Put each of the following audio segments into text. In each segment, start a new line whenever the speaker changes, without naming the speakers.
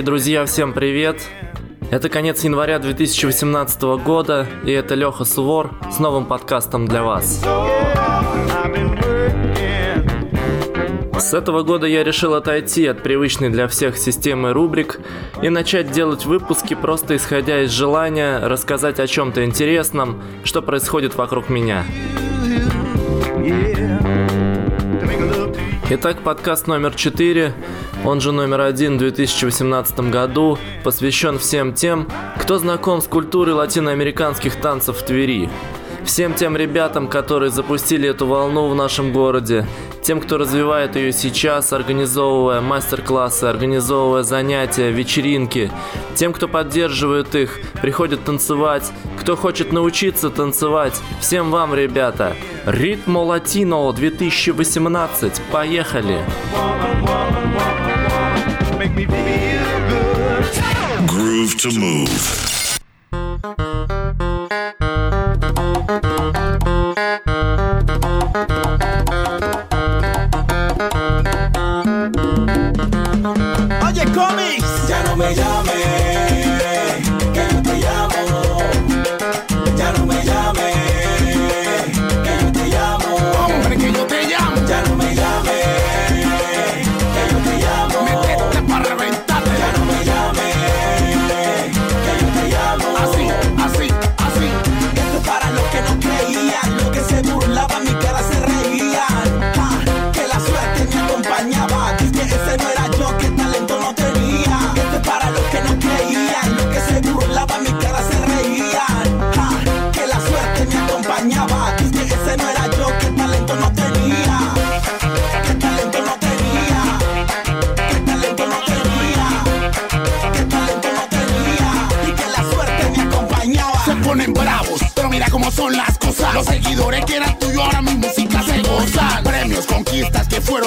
дорогие друзья, всем привет! Это конец января 2018 года, и это Леха Сувор с новым подкастом для вас. С этого года я решил отойти от привычной для всех системы рубрик и начать делать выпуски просто исходя из желания рассказать о чем-то интересном, что происходит вокруг меня. Итак, подкаст номер 4 он же номер один в 2018 году, посвящен всем тем, кто знаком с культурой латиноамериканских танцев в Твери. Всем тем ребятам, которые запустили эту волну в нашем городе, тем, кто развивает ее сейчас, организовывая мастер-классы, организовывая занятия, вечеринки, тем, кто поддерживает их, приходит танцевать, кто хочет научиться танцевать, всем вам, ребята! Ритмо Латино 2018, поехали!
Woman, woman, woman. Groove to move.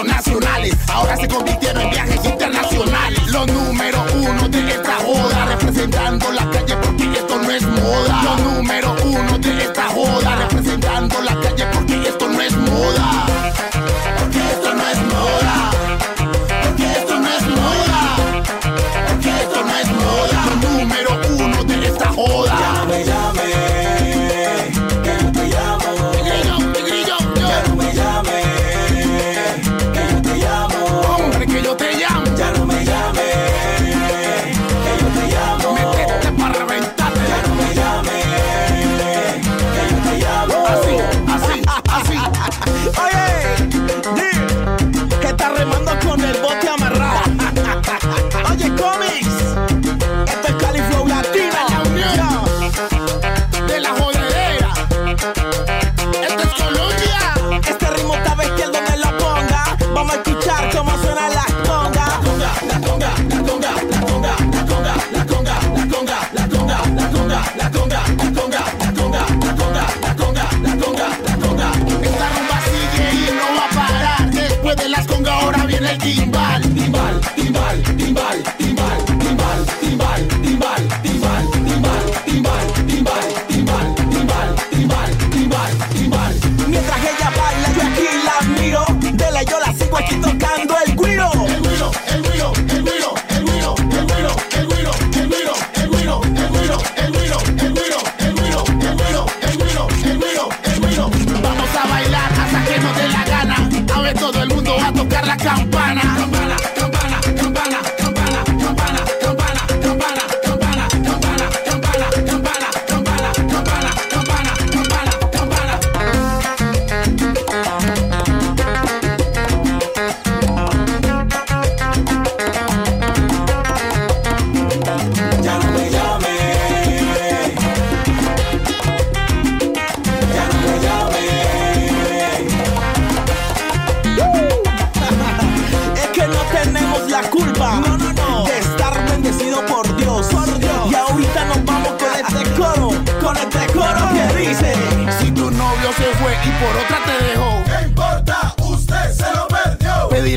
nacionales, ahora se convirtieron en viajes internacionales. Los números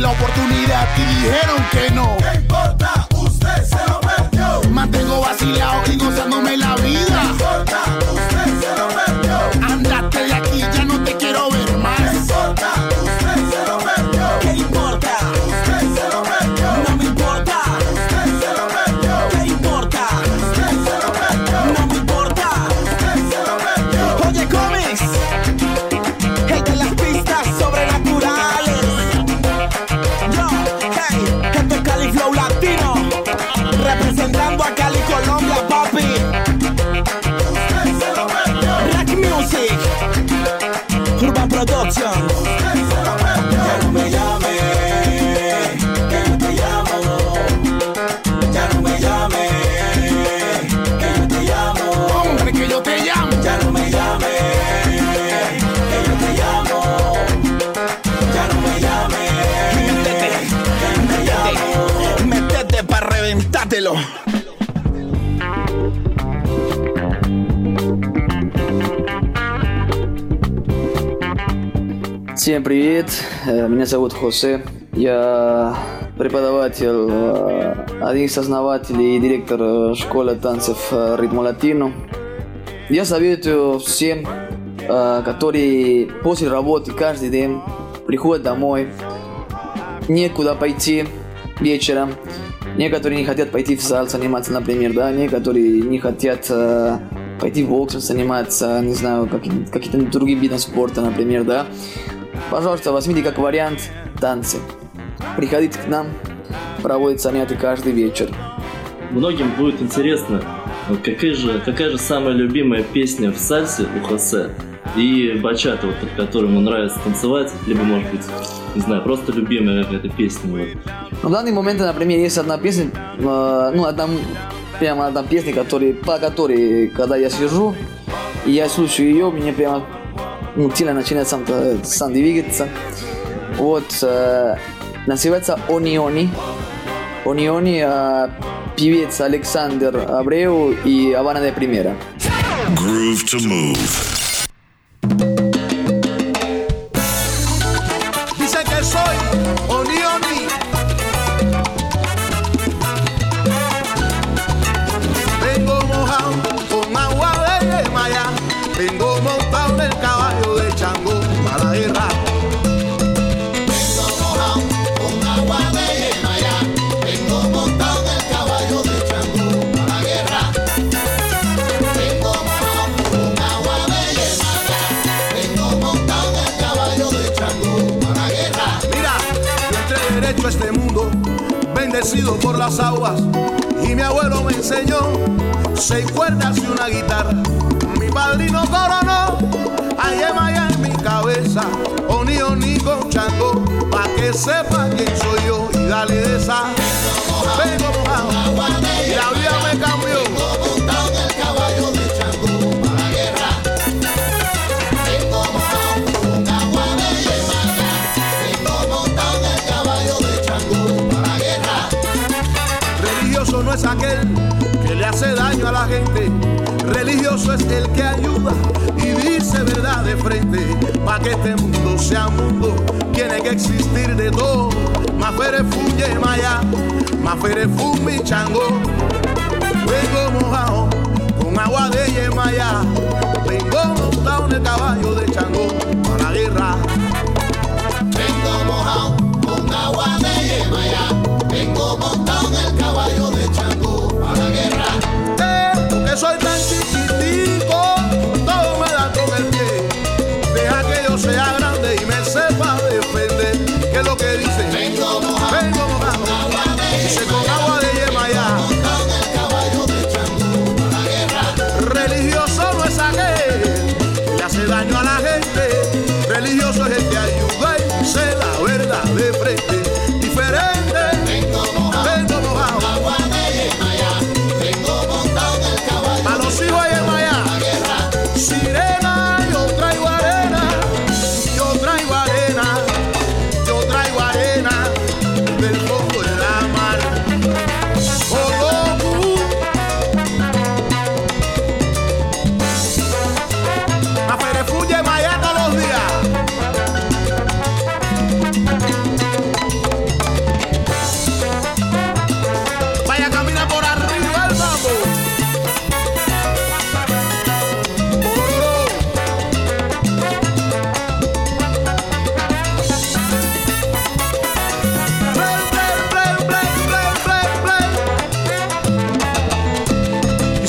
la oportunidad y dijeron que no.
¿Qué importa? Usted se lo perdió.
Mantengo vacilado y gozándome la vida.
Всем привет, Э, меня зовут Хосе, я преподаватель, э, один из основателей и директор э, школы танцев Ритмо Латино. Я советую всем, которые после работы каждый день приходят домой, некуда пойти вечером, некоторые не хотят пойти в зал заниматься, например, да, некоторые не хотят пойти в бокс заниматься, не знаю, каким-то другим видом спорта, например, да. Пожалуйста, возьмите как вариант танцы. Приходите к нам, проводят занятия каждый вечер.
Многим будет интересно, какая же, какая же самая любимая песня в сальсе у Хосе и бачата, вот, под которым ему нравится танцевать, либо, может быть, не знаю, просто любимая какая-то песня. Вот.
Но в данный момент, например, есть одна песня, э, ну, одна, прямо одна песня, который, по которой, когда я сижу, и я слушаю ее, мне прямо, ну, тело начинает сам, сам. Вот, э, называется «Они Они». «Они Они», э, певец Александр Абреу и Авана де Примера.
Groove to move.
No es aquel que le hace daño a la gente. Religioso es el que ayuda y dice verdad de frente. Para que este mundo sea mundo, tiene que existir de todo. Más fuere fuye maya, más fuere fumi chango. Vengo mojado con agua de Yemaya. Vengo montado en el caballo de Chango para la guerra. Vengo mojado con agua de Yemaya. Vengo montado soy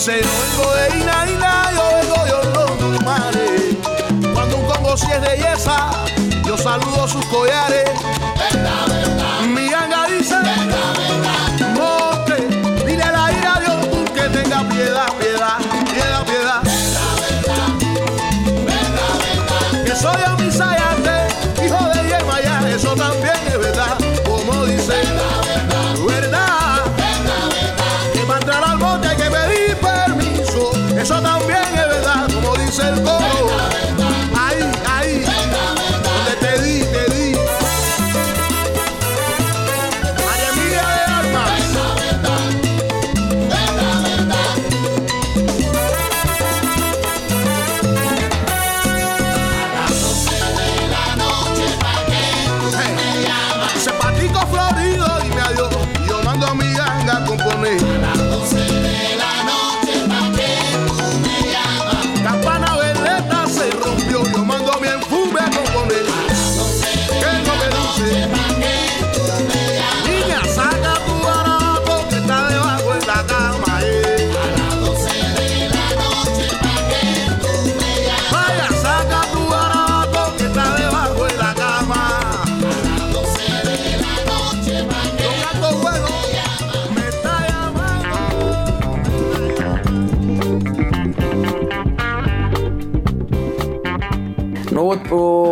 Dice, yo vengo de Ina, Ina, yo vengo de Olodumare. Cuando un congo si es de yesa, yo saludo sus collares.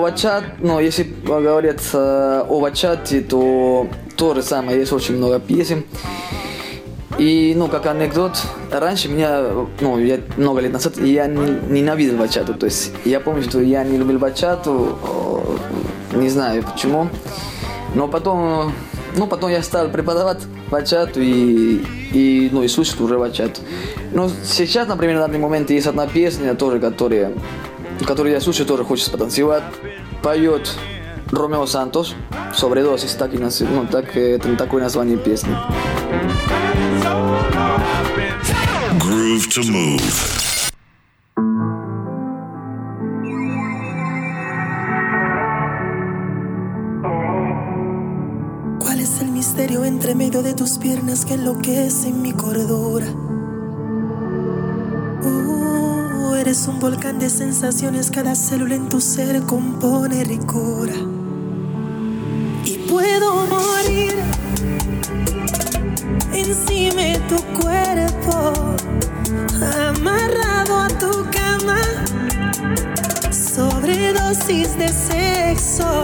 По бачат, ну если говорят о бачате, то то же самое, есть очень много песен. И, ну, как анекдот, раньше меня, ну, я много лет назад, я не, ненавидел бачату. То есть я помню, что я не любил бачату, э, не знаю почему. Но потом, ну, потом я стал преподавать бачату и, и, ну, и слушать уже бачату. Но сейчас, например, на данный момент есть одна песня тоже, которая, которую я слушаю, тоже хочется потанцевать. Поет Ромео Сантос, Sobredosis, так, и, наз- ну, так, э, это такое название песни.
Groove to move.
¿Cuál es el misterio entre medio de tus piernas que enloquece mi cordura? Eres un volcán de sensaciones, cada célula en tu ser compone ricura. Y puedo morir encima de tu cuerpo, amarrado a tu cama, sobredosis de sexo.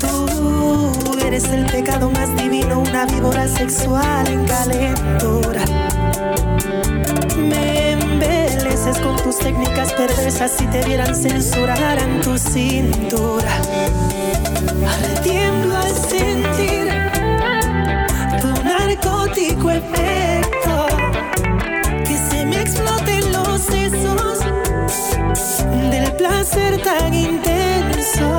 Tú eres el pecado más divino, una víbora sexual en calentura. Me con tus técnicas perversas si te vieran censuraran tu cintura. Tiemblo al sentir tu narcótico efecto. Que se me exploten los sesos del placer tan intenso.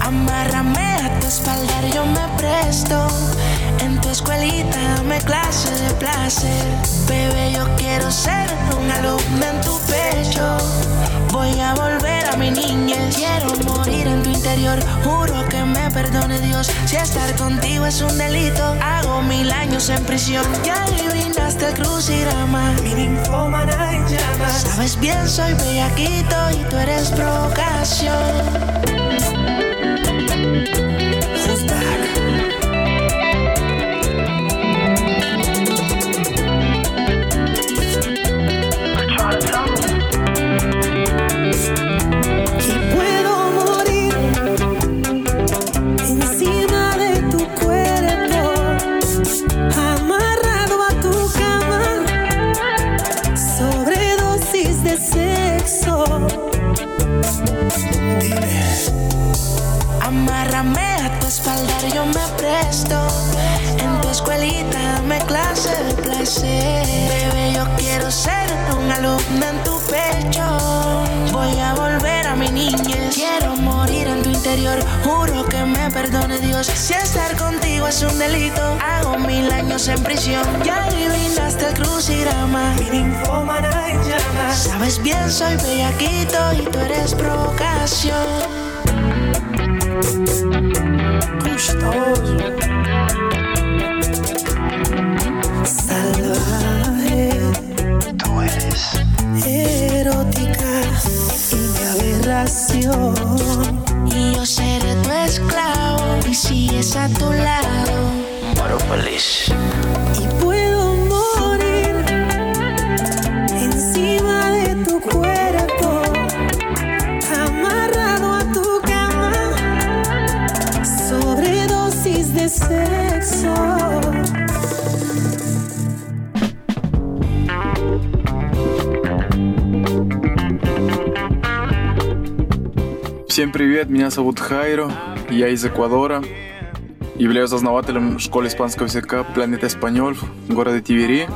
Amárrame a tu espalda, yo me presto. Dame clase de placer. Bebé, yo quiero ser un alumno en tu pecho. Voy a volver a mi niñez. Quiero morir en tu interior. Juro que me perdone Dios. Si estar contigo es un delito, hago mil años en prisión. Ya le brindaste el crucigrama.
Mi ninfómana en llamas.
Sabes bien, soy bellaquito y tú eres provocación. Quiero ser un alumno en tu pecho. Voy a volver a mi niñez. Quiero morir en tu interior. Juro que me perdone Dios. Si estar contigo es un delito, hago mil años en prisión. Ya adivinaste el crucigrama. Sabes bien, soy bellaquito y tú eres provocación.
gustoso, Y
yo seré tu esclavo y sigues a tu lado.
Y puedo morir encima de tu cuerpo,
привет, меня зовут Хайро, я из Эквадора. Являюсь основателем школы испанского языка «Планета Эспаньоль» в городе Тивери.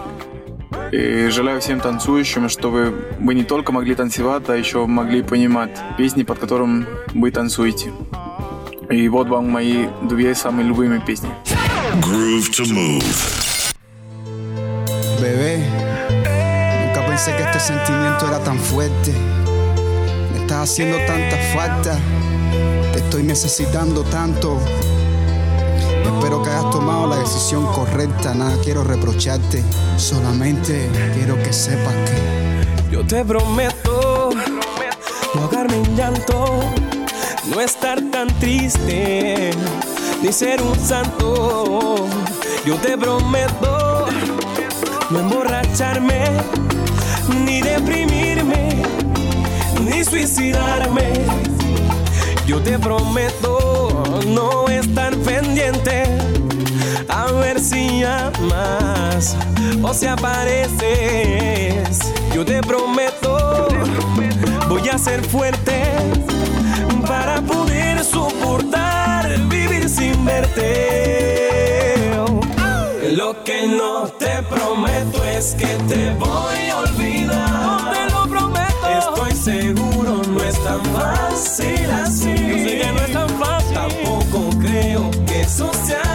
И желаю всем танцующим, чтобы вы не только могли танцевать, а еще могли понимать песни, под которым вы танцуете. И вот вам мои две самые любимые песни.
Groove to move.
Bebé, nunca pensé que este sentimiento era tan fuerte. Me estás haciendo tanta falta, te estoy necesitando tanto. Espero que hayas tomado la decisión correcta, nada quiero reprocharte, solamente quiero que sepas que
yo te prometo no ahogarme en llanto, no estar tan triste, ni ser un santo. Yo te prometo no emborracharme,
ni deprimirme suicidarme. Yo te prometo no estar pendiente a ver si amas o si apareces. Yo te prometo, voy a ser fuerte para poder soportar vivir sin verte. Lo que no te prometo es que te voy a olvidar estoy seguro, no es tan fácil así. Yo sé que no es tan fácil. Tampoco creo que eso sea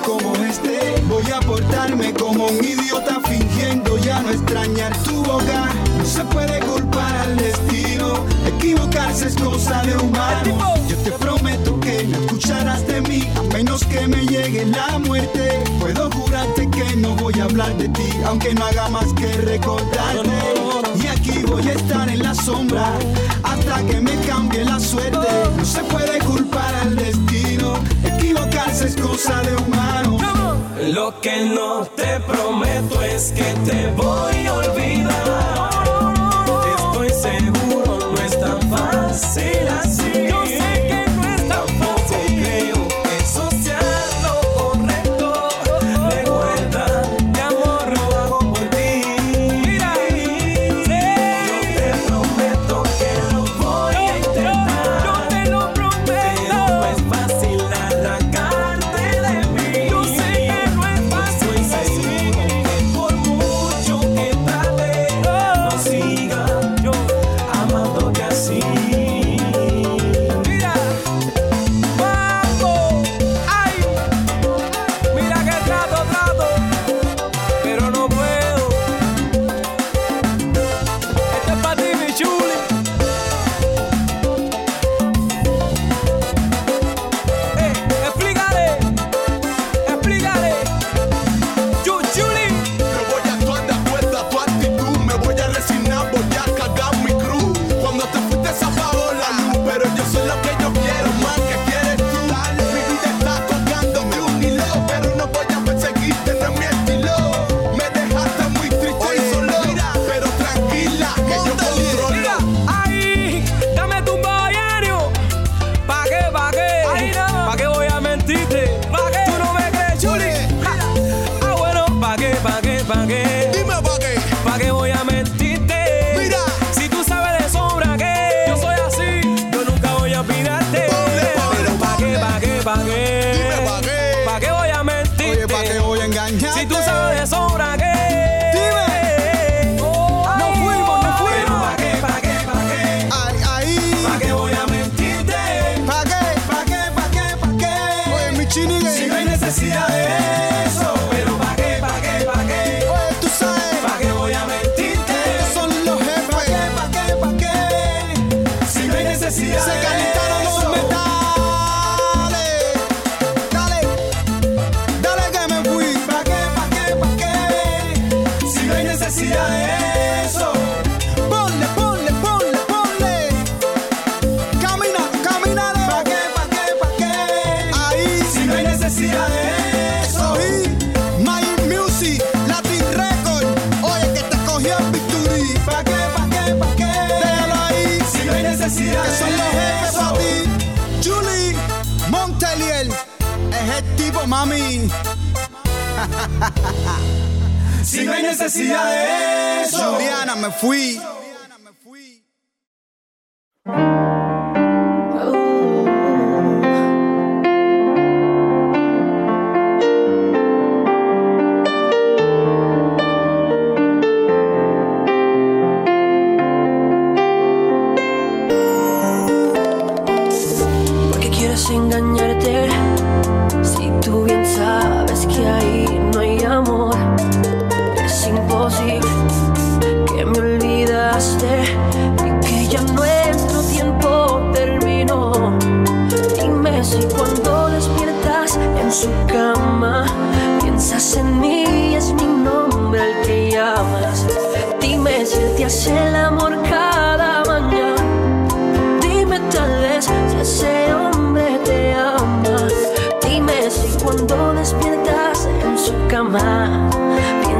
como este voy a portarme como un idiota fingiendo ya no extrañar tu boca. No se puede culpar al destino, equivocarse es cosa de humano. Yo te prometo que no escucharás de mí a menos que me llegue la muerte. Puedo jurarte que no voy a hablar de ti, aunque no haga más que recordarte. Y aquí voy a estar en la sombra hasta que me cambie la suerte. No se puede culpar al destino es cosa de humano.
Lo que no te prometo es que te voy a olvidar. necesidad.
Juliana, me fui.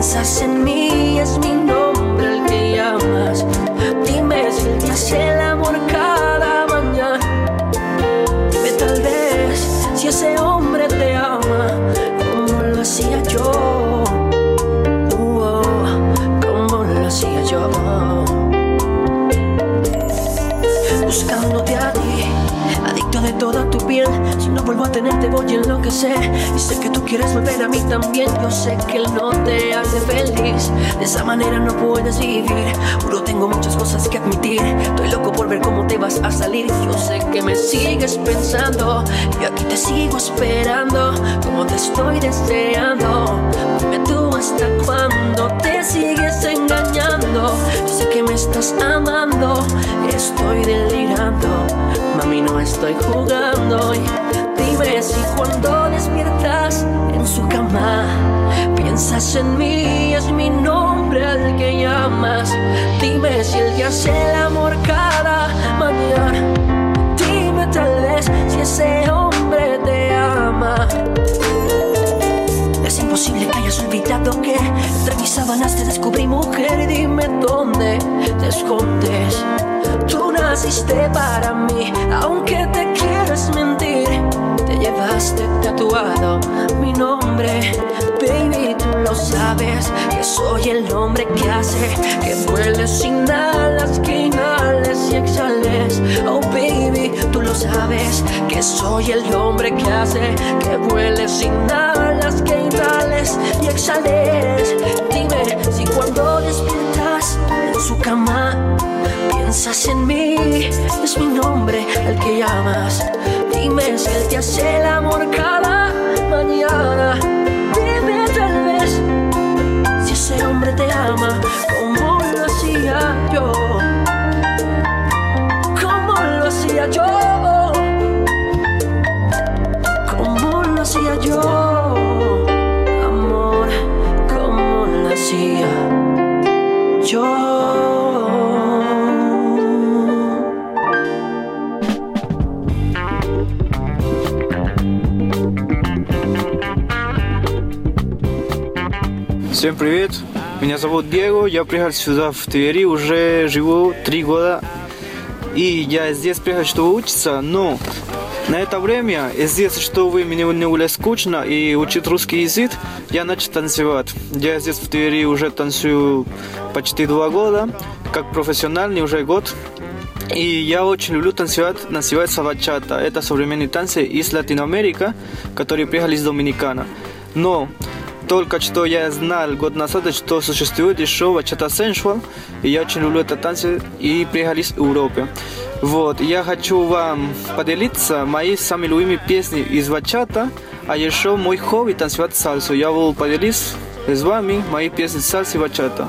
Piensas en mí, es mi nombre el que llamas. Dime si te hace el amor cada mañana. Dime tal vez si ese hombre te ama como lo hacía yo. Como lo hacía yo. Buscándote a ti, adicto de toda tu piel. Si no vuelvo a tenerte, voy a enloquecer. Y sé que quieres volver a mí también. Yo sé que él no te hace feliz. De esa manera no puedes vivir. Juro, tengo muchas cosas que admitir. Estoy loco por ver cómo te vas a salir. Yo sé que me sigues pensando. Y aquí te sigo esperando. Como te estoy deseando. Dime tú hasta cuándo te sigues engañando. Yo sé que me estás amando. Estoy delirando. Mami, no estoy jugando. Y dime si cuando despiertas en su cama piensas en mí, es mi nombre al que llamas. Dime si él te hace el amor cada mañana. Dime tal vez si ese hombre te ama. Es imposible que hayas olvidado que entre mis sábanas te descubrí mujer y dime dónde te escondes. Tú naciste para mí, aunque te quieras mentir. Te llevaste tatuado mi nombre, baby, tú lo sabes. Que soy el hombre que hace que vueles sin alas, que inhales y exhales. Oh, baby, tú lo sabes. Que soy el hombre que hace que vueles sin alas, que inhales y exhales. Dime si cuando despiertas su cama piensas en mí, es mi nombre el que llamas. Dime si él te hace el amor cada
Всем привет! Меня зовут Диего, я приехал сюда в Твери, уже живу три года. И я здесь приехал, чтобы учиться, но на это время, здесь, чтобы мне не было скучно и учить русский язык, я начал танцевать. Я здесь в Твери уже танцую почти два года, как профессиональный уже год. И я очень люблю танцевать, называется бачата. Это современные танцы из Латиноамерики, которые приехали из Доминикана. Но только что я знал год назад, что существует еще бачата sensual, и я очень люблю это танцы и приехали из Европы. Вот, я хочу вам поделиться мои самые любимые песни из бачата, а еще мой хобби танцевать сальсу. Я will поделиться с вами мои песни сальсы и бачата.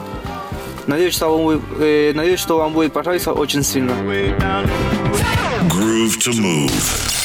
Надеюсь, что вам, э, надеюсь, что вам будет понравиться очень сильно.
Groove to move.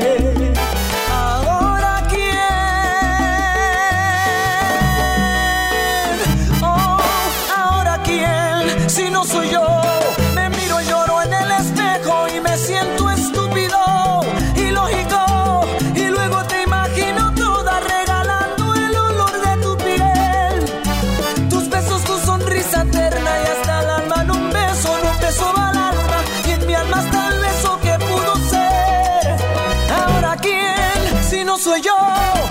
no soy yo.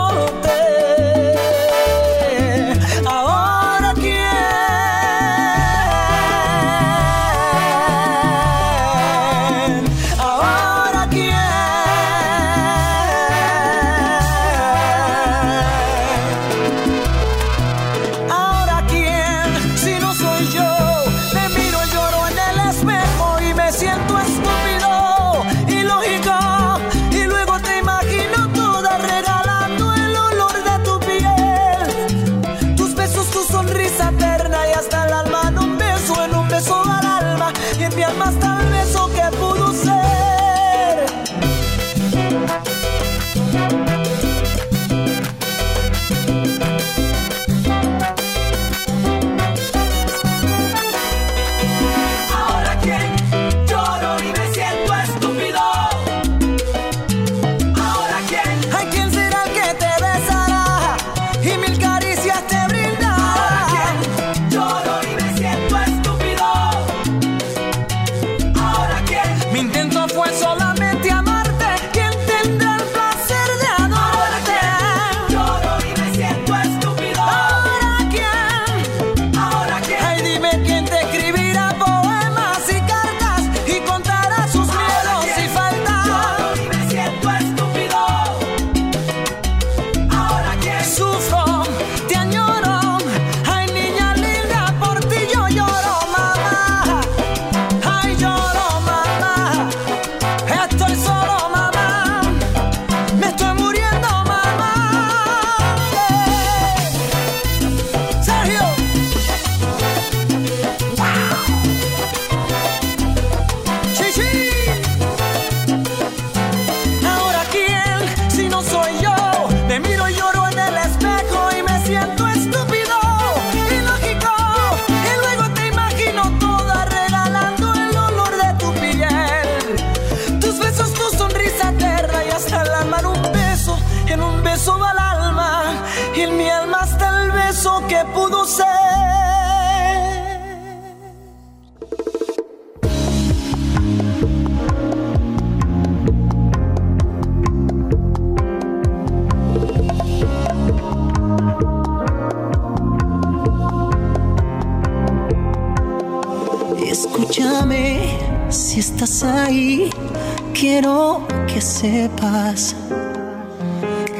sepas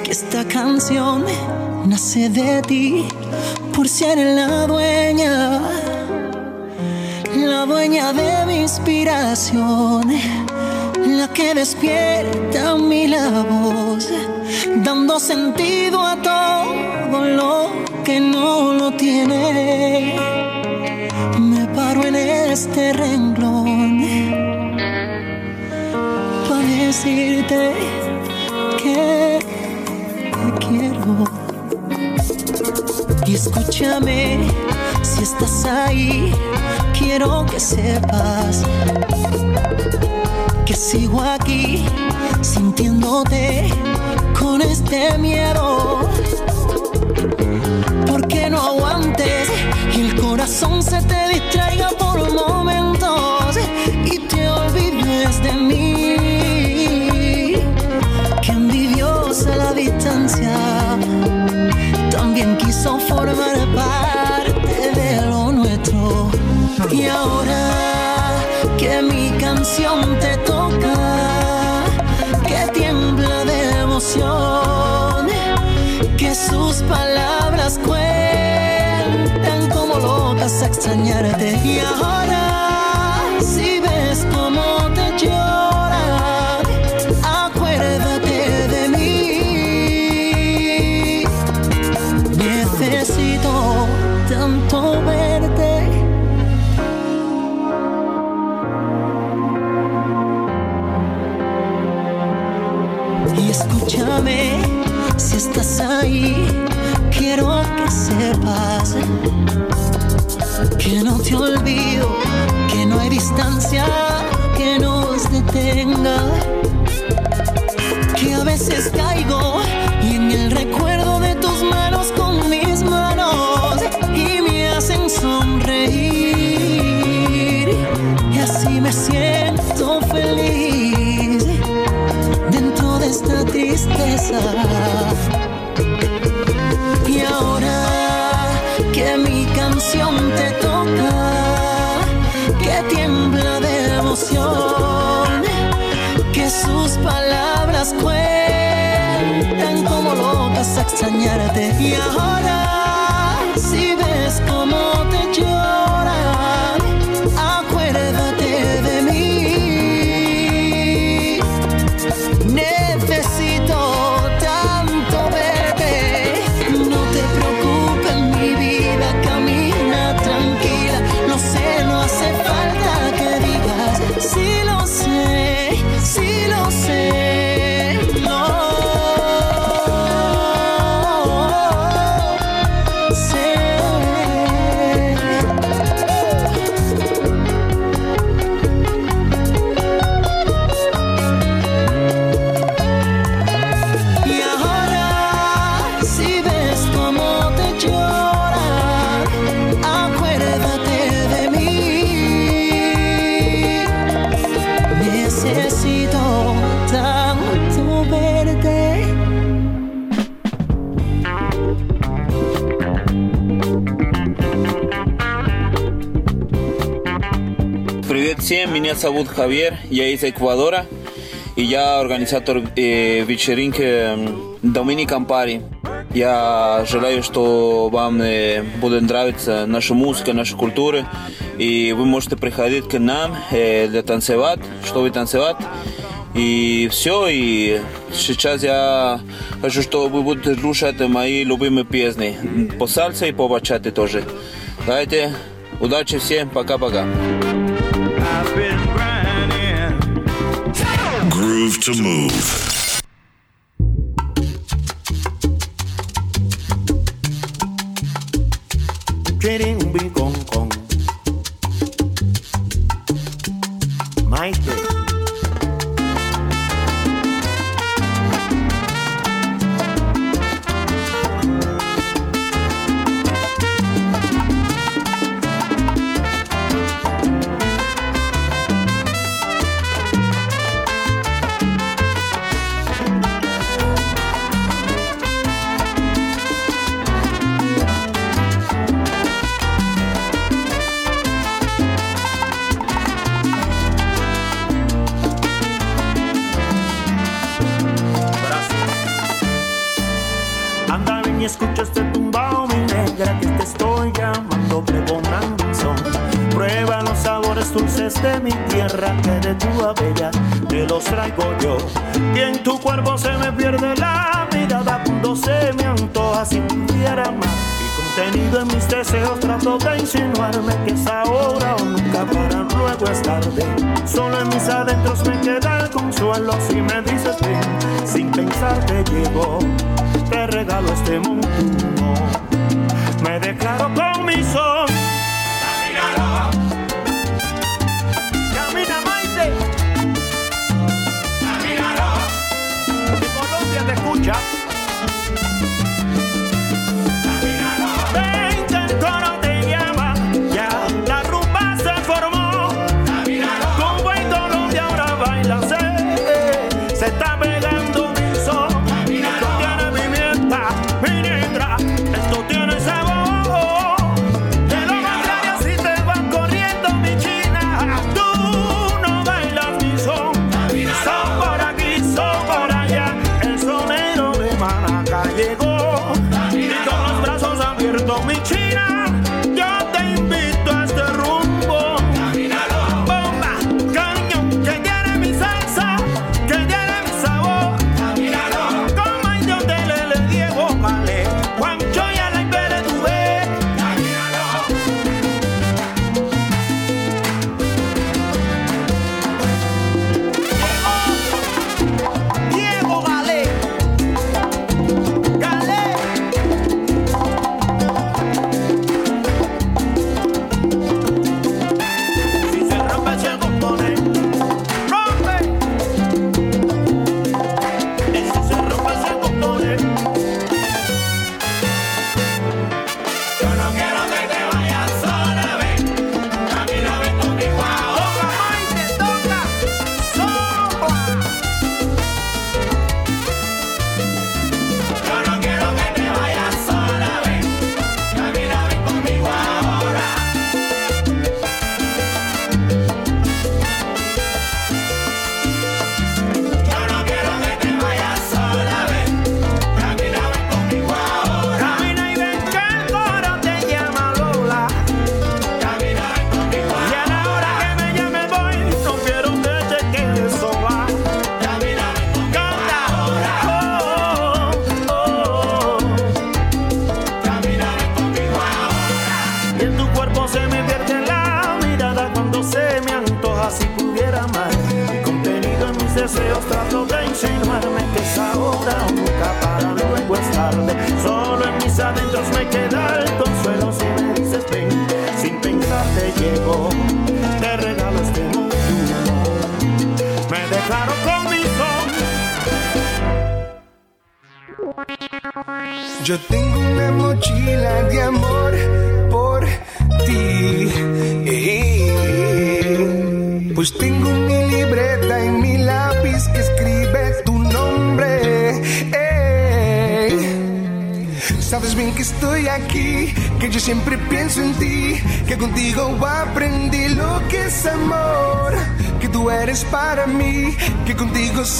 que esta canción nace de ti por ser la dueña, la dueña de mi inspiración, la que despierta mi la voz, dando sentido a todo lo que no lo tiene. Me paro en este renglón decirte que te quiero. Y escúchame, si estás ahí, quiero que sepas que sigo aquí sintiéndote con este miedo. Porque no aguantes y el corazón se te distraiga por momentos y Y ahora que mi canción te toca, que tiembla de emoción, que sus palabras cuentan como locas a extrañarte. Y ahora, si quiero que sepas que no te olvido, que no hay distancia que nos detenga, que a veces caigo y en el recuerdo de tus manos con mis manos y me hacen sonreír y así me siento feliz dentro de esta tristeza. Canción te toca, que tiembla de emoción, que sus palabras cuentan como locas a extrañarte. Y ahora, si ves cómo
всем, меня зовут Хавьер, я из Эквадора, и я организатор э, вечеринки Dominican Party. Я желаю, что вам э, будет нравиться наша музыка, наша культура, и вы можете приходить к нам э, для танцевать, чтобы танцевать. И все, и сейчас я хочу, чтобы вы будете слушать мои любимые песни, по сальсе и по бачате тоже. Давайте, удачи всем, пока-пока.
To move.
Que es ahora o nunca para luego es tarde. Solo en mis adentros me queda el consuelo si me dices ven, sin pensar te llevo te regalo este mundo. Me deseos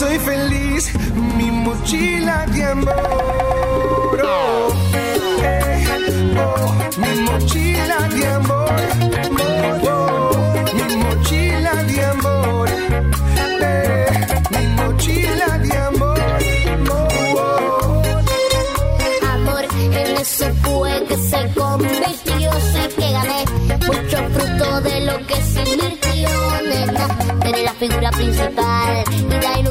soy feliz, mi mochila de amor. Oh, mi mochila de amor. Mi mochila de amor. Mi mochila de amor.
Amor en ese fue que se convirtió sé que gané mucho fruto de lo que se invirtió nena la figura principal y de ahí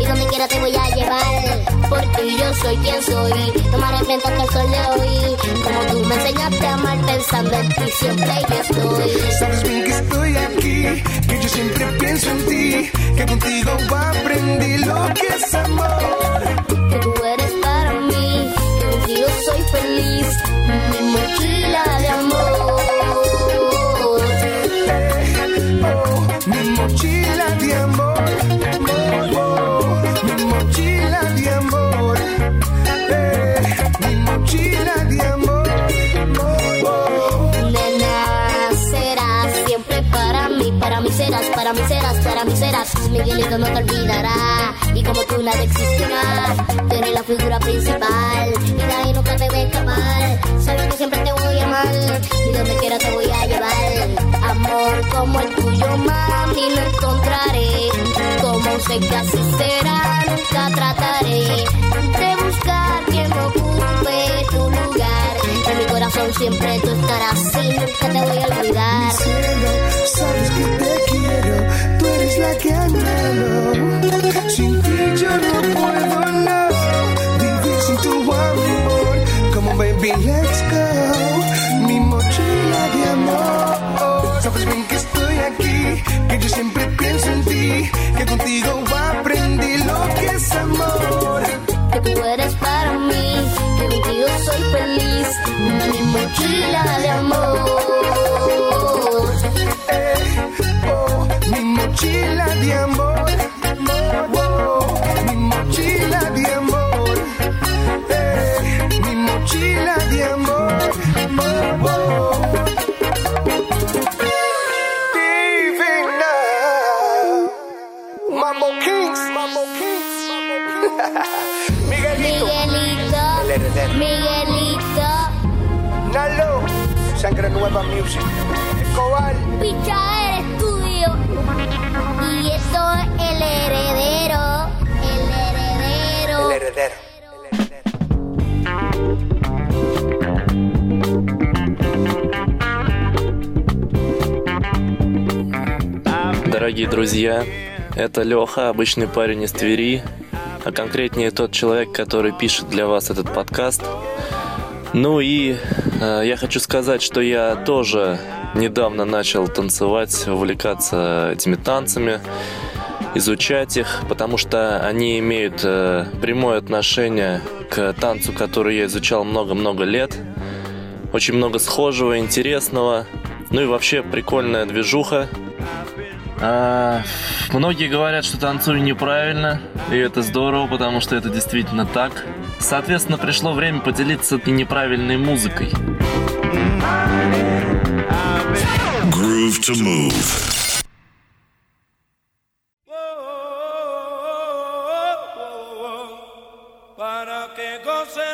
y donde quiera te voy a llevar porque yo soy quien soy. No me arrepiento hasta el sol de hoy como tú me enseñaste a amar pensando en ti siempre yo estoy.
Sabes bien que estoy aquí, que yo siempre pienso en ti, que contigo aprendí lo que es amor.
que tú eres para mí, que contigo soy feliz, mi mochila de amor. Serás, para mí serás, para mí serás. Miguelito no te olvidará, y como tú nada existirá. Tú eres la figura principal, y ahí nunca te voy a escapar. Sabes que siempre te voy a amar, y donde quiera te voy a llevar. Amor como el tuyo, mami, no encontraré. Como sé que así será, nunca trataré siempre tú estarás, y nunca te voy a olvidar.
Mi cielo, sabes que te quiero, tú eres la que anhelo. Sin ti yo no puedo no, vivir sin tu amor. Como baby, let's Nueva Music. Escobar.
Picha Estudio. Y esto es el heredero, el heredero.
El heredero.
Дорогие друзья, это Леха, обычный парень из Твери, а конкретнее тот человек, который пишет для вас этот подкаст. Ну и я хочу сказать, что я тоже недавно начал танцевать, увлекаться этими танцами, изучать их, потому что они имеют э, прямое отношение к танцу, который я изучал много-много лет. Очень много схожего, интересного. Ну и вообще прикольная движуха. А, многие говорят, что танцую неправильно, и это здорово, потому что это действительно так. Соответственно, пришло время поделиться и неправильной музыкой.
Groove to move.
Para que gocen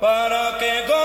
para que
go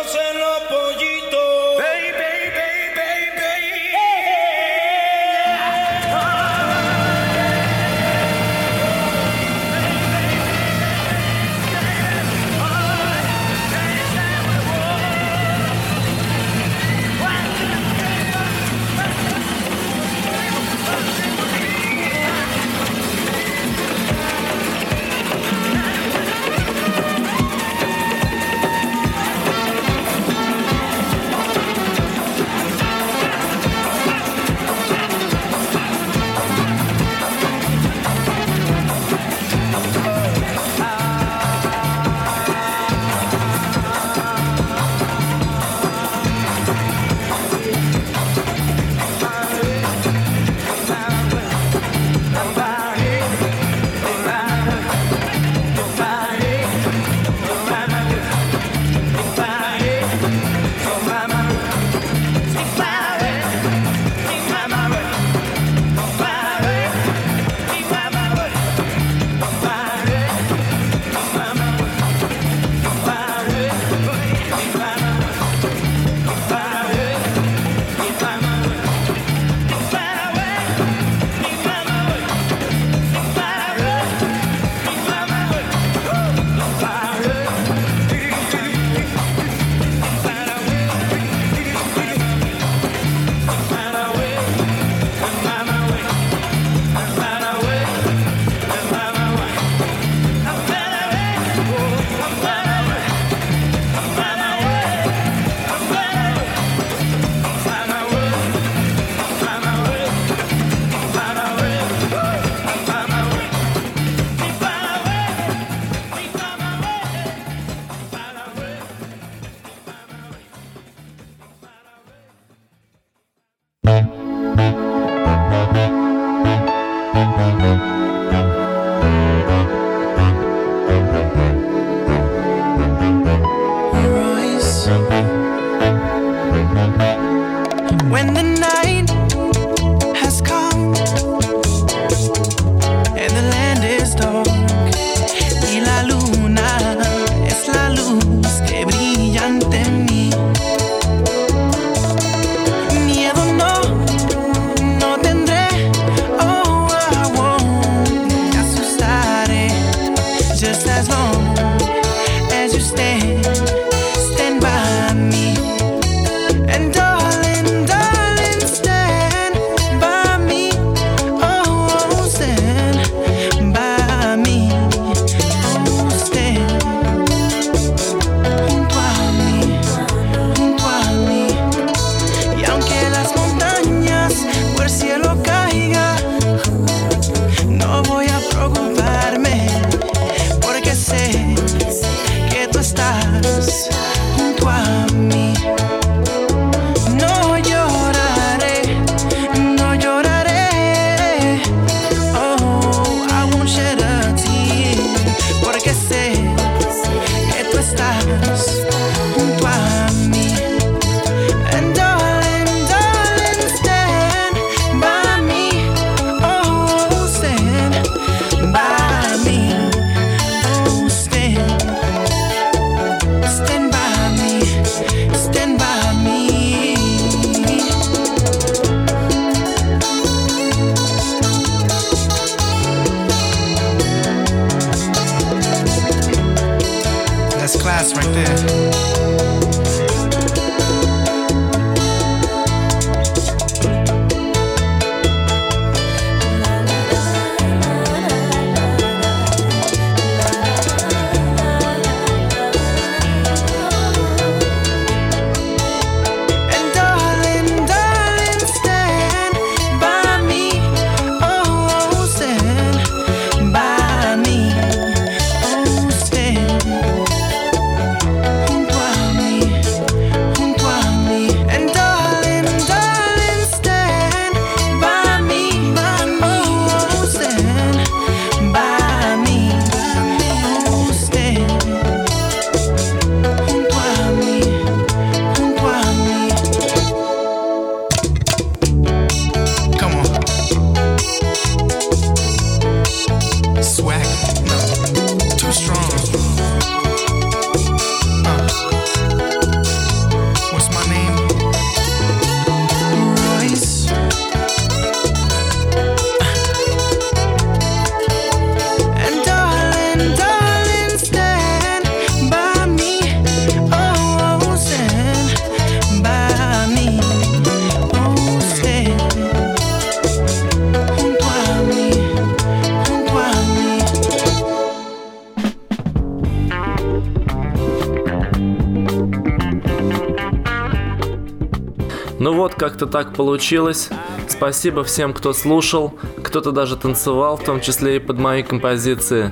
вот, как-то так получилось. Спасибо всем, кто слушал, кто-то даже танцевал, в том числе и под мои композиции.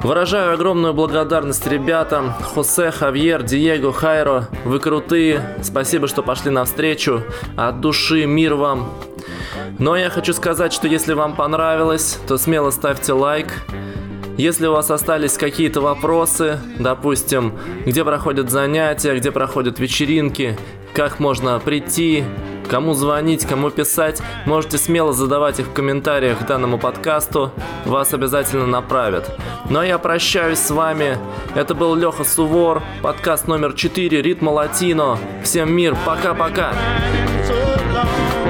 Выражаю огромную благодарность ребятам. Хосе, Хавьер, Диего, Хайро. Вы крутые. Спасибо, что пошли навстречу. От души мир вам. Но я хочу сказать, что если вам понравилось, то смело ставьте лайк. Если у вас остались какие-то вопросы, допустим, где проходят занятия, где проходят вечеринки, как можно прийти, кому звонить, кому писать, можете смело задавать их в комментариях к данному подкасту, вас обязательно направят. Ну а я прощаюсь с вами. Это был Леха Сувор, подкаст номер 4 «Ритма Латино». Всем мир, пока-пока!
so long.